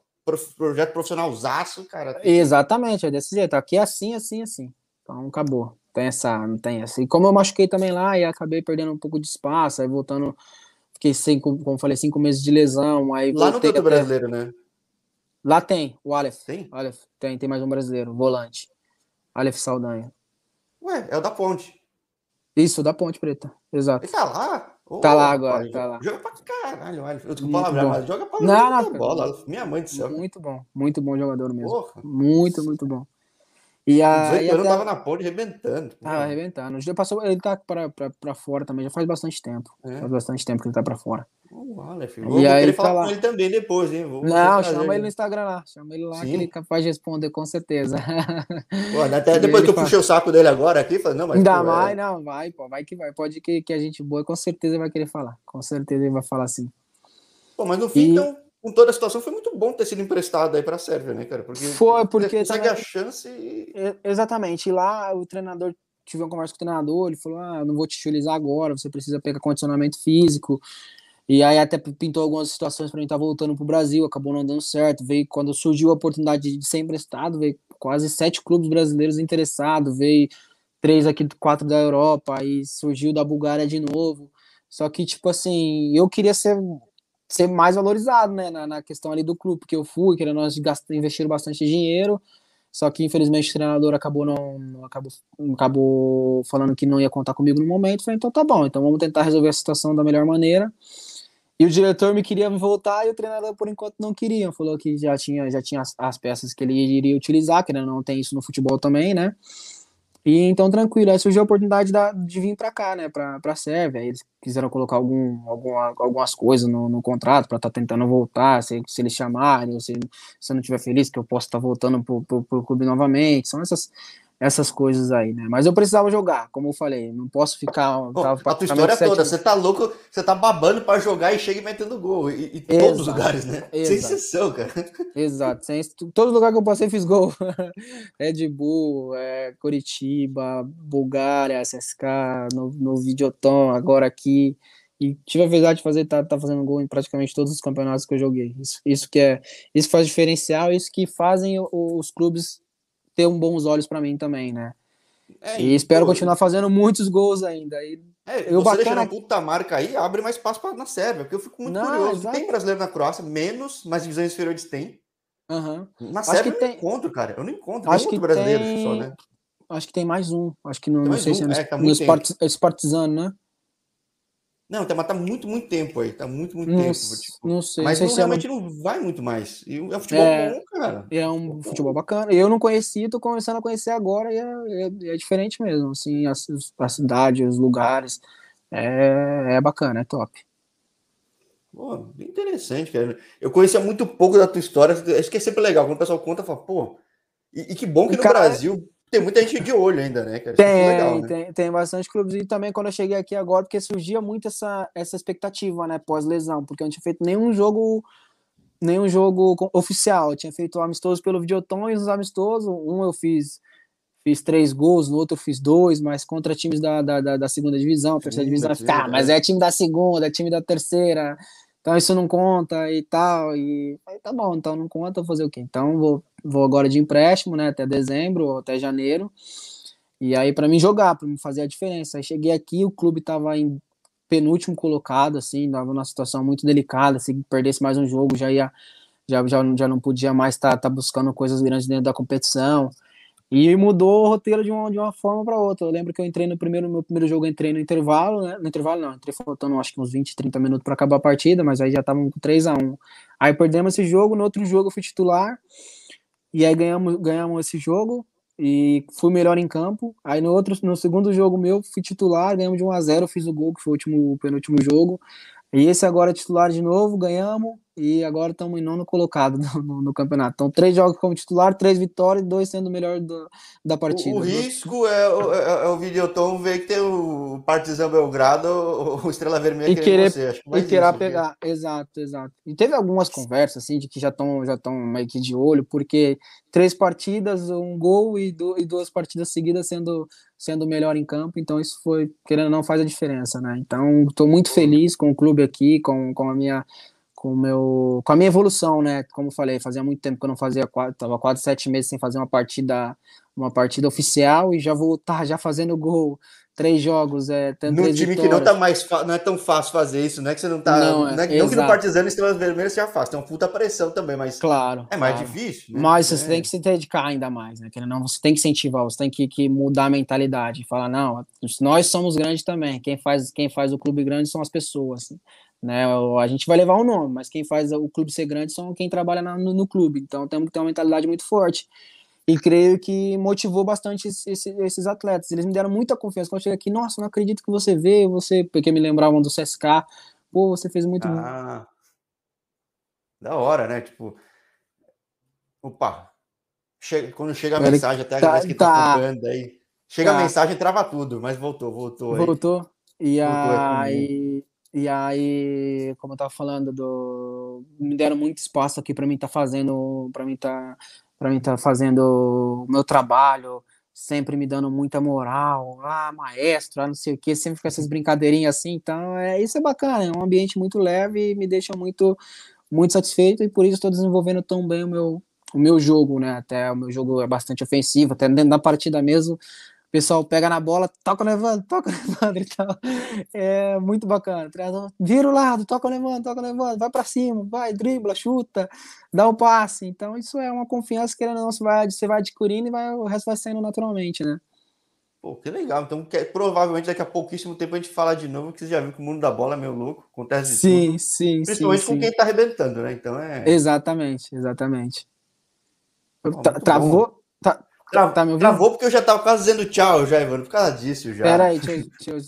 projeto profissionalzaço, cara, Exatamente, é desse jeito. Aqui é assim, assim, assim. Então acabou. Tem essa, não tem essa. E como eu machuquei também lá e acabei perdendo um pouco de espaço, aí voltando, fiquei cinco, como falei, cinco meses de lesão, aí lá no tanto até- brasileiro, né? Lá tem, o Aleph. Tem? Aleph, tem, tem mais um brasileiro, volante. Aleph Saldanha. Ué, é o da ponte. Isso, da Ponte Preta. Exato. Ele tá lá? Ô, Tá lá agora, tá joga- lá. Joga pra caralho, olha. Eu desculpa Muito palavra, mas joga pra Não, não, bola. Minha mãe do céu. Muito bom, muito bom jogador mesmo. Porra. Muito, muito bom. E Com aí 18 anos até... tava na ponte arrebentando. Tá arrebentando. Já passou, ele tá pra, pra, pra fora também, já faz bastante tempo. É. Faz bastante tempo que ele tá pra fora. Ô, Aleph, E Vou, vou aí tá falar lá. com ele também depois, hein? Vou- Não, chama ele no Instagram lá. Chama ele lá Sim. que ele é capaz de responder, com certeza. Pô, até E depois ele que eu fala- puxei o saco dele agora aqui, falei, não, mas. Ainda pô, é- mais, não, vai, pô, vai que vai. Pode que, que a gente boa, com certeza vai querer falar. Com certeza ele vai falar assim. Pô, mas no fim, E- então, com toda a situação, foi muito bom ter sido emprestado aí pra Sérvia, né, cara? Porque Foi, porque você consegue também- a chance e. E- Exatamente. E lá o treinador tive uma conversa com o treinador, ele falou: "Ah, não vou te utilizar agora, você precisa pegar condicionamento físico". E aí até pintou algumas situações para mim estar voltando pro Brasil, acabou não dando certo. Veio quando surgiu a oportunidade de ser emprestado, veio quase sete clubes brasileiros interessados, veio três aqui, quatro da Europa, aí surgiu da Bulgária de novo. Só que tipo assim, eu queria ser ser mais valorizado, né, na, na questão ali do clube, porque eu fui, querendo nós investiram bastante dinheiro, só que infelizmente o treinador acabou não acabou, acabou falando que não ia contar comigo no momento. Falei, então tá bom, então vamos tentar resolver a situação da melhor maneira. E o diretor me queria voltar e o treinador por enquanto não queria. Falou que já tinha, já tinha as, as peças que ele iria utilizar, que não tem isso no futebol também, né? E então tranquilo, aí surgiu a oportunidade da, de vir para cá, né, para a Sérvia. Aí eles quiseram colocar algum, alguma, algumas coisas no, no contrato para estar tá tentando voltar, se, se eles chamarem, ou se, se eu não estiver feliz, que eu posso estar tá voltando pro, pro, pro clube novamente. São essas, essas coisas aí, né? Mas eu precisava jogar, como eu falei, não posso ficar. Pô, a tua história sete... toda, você tá louco, você tá babando para jogar e chega e metendo gol. E, e todos os lugares, né? Exato. Sem exceção, cara. Exato. Sem, todo lugar que eu passei fiz gol. Red Bull, é, Curitiba, Bulgária, CSK, no, no Videoton, agora aqui. E tive a verdade de fazer, tá, tá fazendo gol em praticamente todos os campeonatos que eu joguei. Isso, isso que é, isso faz diferencial, isso que fazem os clubes ter um bons olhos para mim também, né? É, e espero pô, continuar fazendo muitos gols ainda. E é, eu você bacana... deixando a puta marca aí, abre mais espaço na Sérvia, porque eu fico muito Não, curioso. Tem brasileiro na Croácia, menos, mas divisões inferiores tem. Uhum. Na Sérvia eu tem... não encontro, cara. Eu não encontro. Acho que brasileiro tem... só, né? Acho que tem mais um. Acho que não, não sei um. se é é, tá no Spart... Partizano, né? Não, tá, mas tá muito, muito tempo aí. Tá muito, muito não, tempo. Tipo. Não sei. Mas não, não, sei realmente é não vai muito mais. E é um futebol É. bom, cara. É um futebol bacana. Eu não conhecia, tô começando a conhecer agora e é, é, é diferente mesmo. Assim, a, a, cidade, os lugares. É, é bacana, é top. Pô, bem interessante, cara. Eu conhecia muito pouco da tua história. Acho que é sempre legal. Quando o pessoal conta, fala, pô. E, e que bom que no Cara, Brasil tem muita gente de olho ainda, né? Cara? Tem, legal, né? tem, tem bastante clubes. E também quando eu cheguei aqui agora, porque surgia muito essa, essa expectativa, né? Pós-lesão, porque eu não tinha feito nenhum jogo nenhum jogo oficial. Eu tinha feito amistoso pelo Videoton e os amistosos. Um eu fiz fiz três gols, no outro fiz dois, mas contra times da, da, da, da segunda divisão, terceira divisão, ficar, ah, mas é time da segunda, é time da terceira, então isso não conta e tal. E aí tá bom, então não conta, vou fazer o quê? Então vou, vou agora de empréstimo, né, até dezembro, até janeiro. E aí para mim jogar, para me fazer a diferença. Aí cheguei aqui, o clube tava em penúltimo colocado, assim, tava numa situação muito delicada, se perdesse mais um jogo já ia já, já, já não podia mais estar tá, tá buscando coisas grandes dentro da competição. E mudou o roteiro de uma, de uma forma para outra. Eu lembro que eu entrei no primeiro, meu primeiro jogo, entrei no intervalo, né? No intervalo não, entrei faltando acho que uns 20, 30 minutos para acabar a partida, mas aí já estavam com 3 a 1 Aí perdemos esse jogo, no outro jogo eu fui titular, e aí ganhamos, ganhamos esse jogo, e fui melhor em campo. Aí no outro, no segundo jogo meu, fui titular, ganhamos de 1 a 0 fiz o gol, que foi o último, o penúltimo jogo. E esse agora é titular de novo, ganhamos e agora estamos em nono colocado no, no, no, campeonato. Então, três jogos como titular, três vitórias e dois sendo o melhor do, da partida. O, o risco é, é, é, o Videoton ver que tem o Partizan Belgrado, o Estrela Vermelha e querer você. e querer pegar, exato, exato. E teve algumas conversas assim de que já estão já estão meio que de olho, porque três partidas, um gol e, do, e duas partidas seguidas sendo sendo melhor em campo, então isso foi, querendo ou não, faz a diferença, né? Então, estou muito feliz com o clube aqui, com, com a minha com, meu, com a minha evolução, né? Como eu falei, fazia muito tempo que eu não fazia, tava quase sete meses sem fazer uma partida, uma partida oficial e já vou estar tá, já fazendo gol, três jogos, é, no time vitórias. que não tá mais não é tão fácil fazer isso, não é que você não tá, não, é, não, é, não que no Partizano Estrelas Vermelhas já faz, tem uma puta pressão também, mas claro, é mais claro. difícil. Né? Mas é. você tem que se dedicar ainda mais, né? Que não, você tem que incentivar, você tem que, que mudar a mentalidade, falar não, nós somos grandes também, quem faz quem faz o clube grande são as pessoas né? A gente vai levar o nome, mas quem faz o clube ser grande são quem trabalha no, no, clube. Então temos que ter uma mentalidade muito forte. E creio que motivou bastante esse, esses atletas. Eles me deram muita confiança. Quando eu cheguei aqui, nossa, não acredito que você vê, você, porque me lembravam do CSK. Pô, você fez muito. Ah, da hora, né? Tipo, opa, chega, quando chega a mensagem, até tá, que tá, tá aí. Chega tá. a mensagem, trava tudo, mas voltou, voltou. Voltou. Aí. E voltou aí, e aí, como eu tava falando, do, me deram muito espaço aqui para mim estar tá fazendo, para mim tá, para mim tá fazendo o meu trabalho, sempre me dando muita moral, ah, maestro, ah, não sei o que, sempre com essas brincadeirinhas assim, então é isso é bacana, é um ambiente muito leve e me deixa muito muito satisfeito e por isso estou desenvolvendo tão bem o meu o meu jogo, né? Até o meu jogo é bastante ofensivo, até dentro da partida mesmo, o pessoal pega na bola, toca levando, toca levando e tal. É muito bacana. Vira o lado, toca levando, toca levando, vai para cima, vai, dribla, chuta, dá o um passe. Então, isso é uma confiança que não você vai, você vai adquirindo e vai, o resto vai saindo naturalmente, né? Pô, que legal. Então, que, provavelmente daqui a pouquíssimo tempo a gente fala de novo, que você já viu que o mundo da bola é meio louco, acontece sim, tudo. Sim, Principalmente sim, com sim. quem tá arrebentando, né? Então é. Exatamente, exatamente. Travou, tá, Tra tá me ouvindo? Travou porque eu já tava quase dizendo tchau já, Ivan, por causa disso já. Peraí, deixa eu... Deixa eu...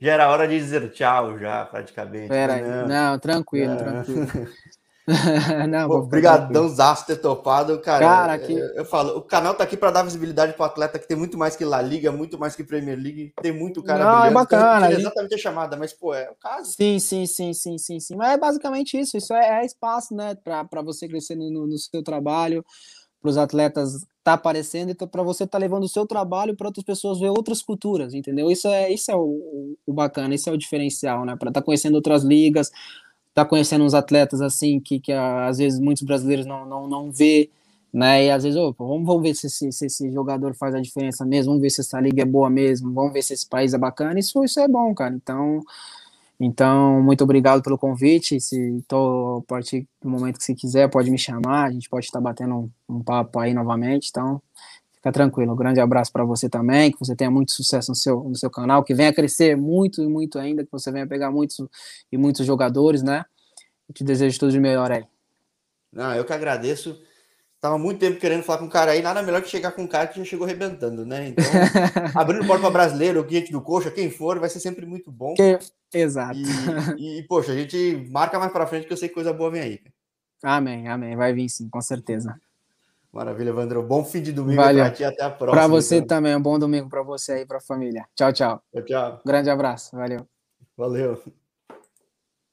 Já era hora de dizer tchau já, praticamente. Peraí, não, não, tranquilo, não. tranquilo. não, Pô, Obrigadão, Zaço, ter topado. Cara, cara que... eu, eu, falo, o canal tá aqui para dar visibilidade pro atleta que tem muito mais que La Liga, muito mais que Premier League, tem muito cara Não, é bacana. Então, exatamente a chamada, mas, pô, é o caso. Sim, sim, sim, sim, sim, sim. Mas é basicamente isso. Isso é, é espaço, né, para você crescer no, no seu trabalho para os atletas tá aparecendo e para você tá levando o seu trabalho para outras pessoas ver outras culturas, entendeu? Isso é isso é o, o bacana, isso é o diferencial, né? Para tá conhecendo outras ligas, tá conhecendo uns atletas assim que, que às vezes muitos brasileiros não não, não vê, né? E às vezes, opa, vamos, vamos ver se, se, se, esse jogador faz a diferença mesmo, vamos ver se essa liga é boa mesmo, vamos ver se esse país é bacana. Isso isso é bom, cara. Então então, muito obrigado pelo convite. Se tô a partir do momento que você quiser, pode me chamar. A gente pode estar batendo um, um papo aí novamente. Então, fica tranquilo. Um grande abraço para você também. Que você tenha muito sucesso no seu, no seu canal. Que venha crescer muito e muito ainda. Que você venha pegar muitos e muitos jogadores, né? Eu te desejo tudo de melhor aí. Não, eu que agradeço. Tava muito tempo querendo falar com um cara aí, nada melhor que chegar com um cara que já chegou arrebentando, né? Então, abrindo porta para brasileiro, o cliente do coxa, quem for, vai ser sempre muito bom. Que... Exato. E, e, poxa, a gente marca mais para frente que eu sei que coisa boa vem aí. Amém, amém. Vai vir sim, com certeza. Maravilha, Evandro. Bom fim de domingo para ti. Até a próxima. Para você então. também. Um bom domingo para você aí, para a família. Tchau, tchau. Tchau, tchau. Grande abraço. Valeu. Valeu.